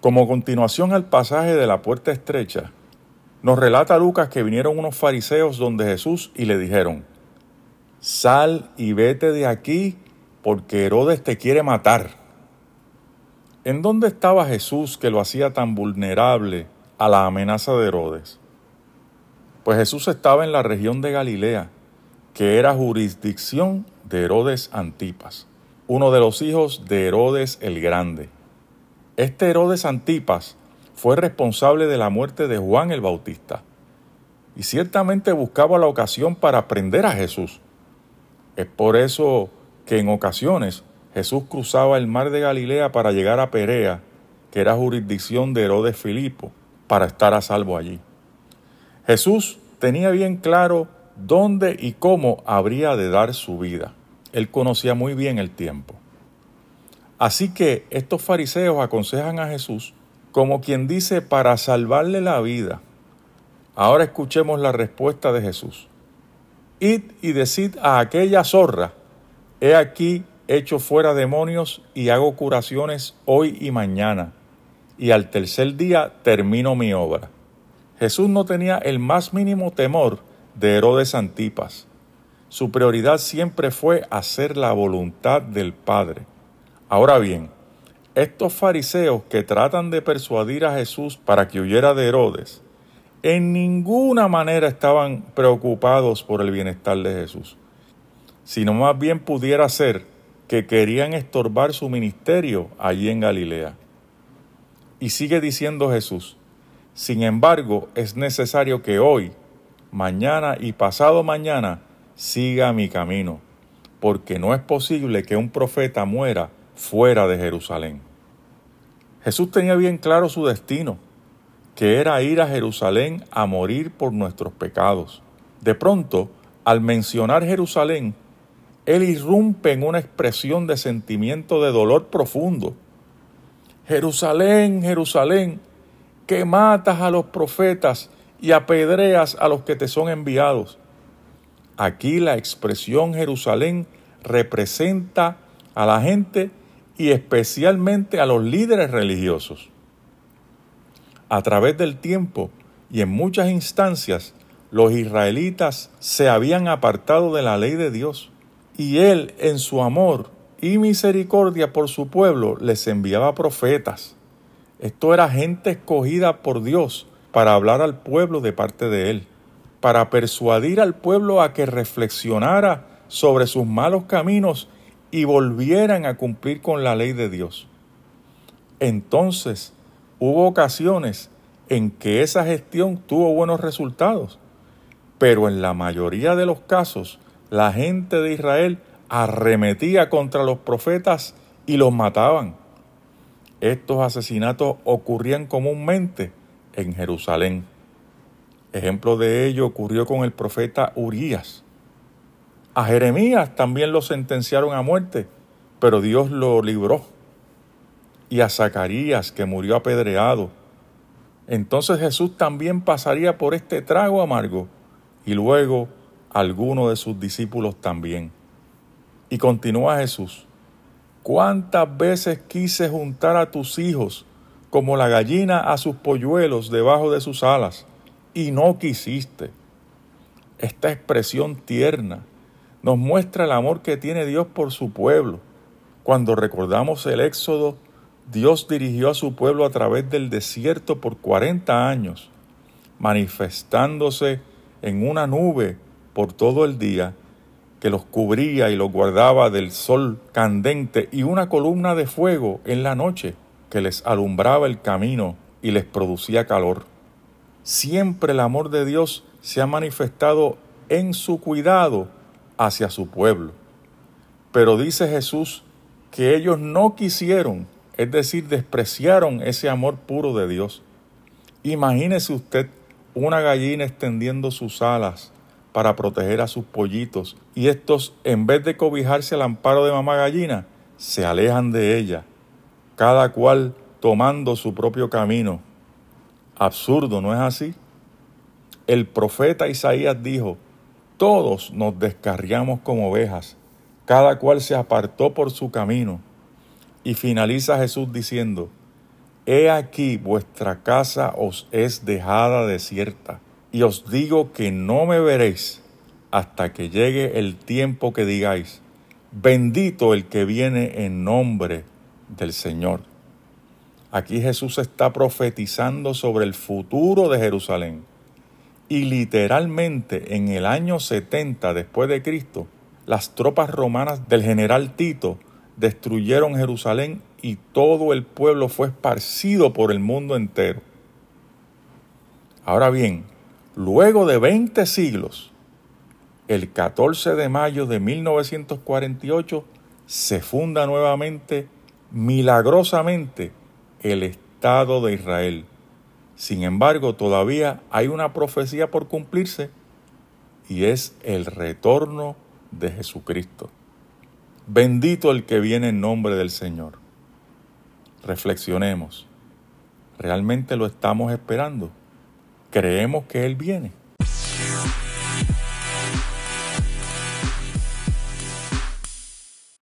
Como continuación al pasaje de la puerta estrecha, nos relata Lucas que vinieron unos fariseos donde Jesús y le dijeron, Sal y vete de aquí porque Herodes te quiere matar. ¿En dónde estaba Jesús que lo hacía tan vulnerable a la amenaza de Herodes? Pues Jesús estaba en la región de Galilea, que era jurisdicción de Herodes Antipas, uno de los hijos de Herodes el Grande. Este Herodes Antipas fue responsable de la muerte de Juan el Bautista y ciertamente buscaba la ocasión para prender a Jesús. Es por eso que en ocasiones Jesús cruzaba el mar de Galilea para llegar a Perea, que era jurisdicción de Herodes Filipo, para estar a salvo allí. Jesús tenía bien claro dónde y cómo habría de dar su vida. Él conocía muy bien el tiempo. Así que estos fariseos aconsejan a Jesús como quien dice para salvarle la vida. Ahora escuchemos la respuesta de Jesús. Id y decid a aquella zorra, he aquí hecho fuera demonios y hago curaciones hoy y mañana, y al tercer día termino mi obra. Jesús no tenía el más mínimo temor de Herodes Antipas. Su prioridad siempre fue hacer la voluntad del Padre. Ahora bien, estos fariseos que tratan de persuadir a Jesús para que huyera de Herodes, en ninguna manera estaban preocupados por el bienestar de Jesús, sino más bien pudiera ser que querían estorbar su ministerio allí en Galilea. Y sigue diciendo Jesús, sin embargo, es necesario que hoy, mañana y pasado mañana siga mi camino, porque no es posible que un profeta muera fuera de Jerusalén. Jesús tenía bien claro su destino, que era ir a Jerusalén a morir por nuestros pecados. De pronto, al mencionar Jerusalén, él irrumpe en una expresión de sentimiento de dolor profundo. Jerusalén, Jerusalén, que matas a los profetas y apedreas a los que te son enviados. Aquí la expresión Jerusalén representa a la gente y especialmente a los líderes religiosos. A través del tiempo y en muchas instancias, los israelitas se habían apartado de la ley de Dios y Él en su amor y misericordia por su pueblo les enviaba profetas. Esto era gente escogida por Dios para hablar al pueblo de parte de Él, para persuadir al pueblo a que reflexionara sobre sus malos caminos y volvieran a cumplir con la ley de Dios. Entonces, hubo ocasiones en que esa gestión tuvo buenos resultados, pero en la mayoría de los casos, la gente de Israel arremetía contra los profetas y los mataban. Estos asesinatos ocurrían comúnmente en Jerusalén. Ejemplo de ello ocurrió con el profeta Urías. A Jeremías también lo sentenciaron a muerte, pero Dios lo libró. Y a Zacarías, que murió apedreado. Entonces Jesús también pasaría por este trago amargo, y luego alguno de sus discípulos también. Y continúa Jesús, ¿cuántas veces quise juntar a tus hijos como la gallina a sus polluelos debajo de sus alas, y no quisiste. Esta expresión tierna nos muestra el amor que tiene Dios por su pueblo. Cuando recordamos el Éxodo, Dios dirigió a su pueblo a través del desierto por 40 años, manifestándose en una nube por todo el día que los cubría y los guardaba del sol candente y una columna de fuego en la noche que les alumbraba el camino y les producía calor. Siempre el amor de Dios se ha manifestado en su cuidado hacia su pueblo. Pero dice Jesús que ellos no quisieron, es decir, despreciaron ese amor puro de Dios. Imagínese usted una gallina extendiendo sus alas para proteger a sus pollitos y estos, en vez de cobijarse al amparo de mamá gallina, se alejan de ella cada cual tomando su propio camino. Absurdo, ¿no es así? El profeta Isaías dijo, todos nos descarriamos como ovejas, cada cual se apartó por su camino. Y finaliza Jesús diciendo, He aquí vuestra casa os es dejada desierta, y os digo que no me veréis hasta que llegue el tiempo que digáis, bendito el que viene en nombre del Señor. Aquí Jesús está profetizando sobre el futuro de Jerusalén. Y literalmente en el año 70 después de Cristo, las tropas romanas del general Tito destruyeron Jerusalén y todo el pueblo fue esparcido por el mundo entero. Ahora bien, luego de 20 siglos, el 14 de mayo de 1948 se funda nuevamente, milagrosamente, el Estado de Israel. Sin embargo, todavía hay una profecía por cumplirse y es el retorno de Jesucristo. Bendito el que viene en nombre del Señor. Reflexionemos. ¿Realmente lo estamos esperando? ¿Creemos que Él viene?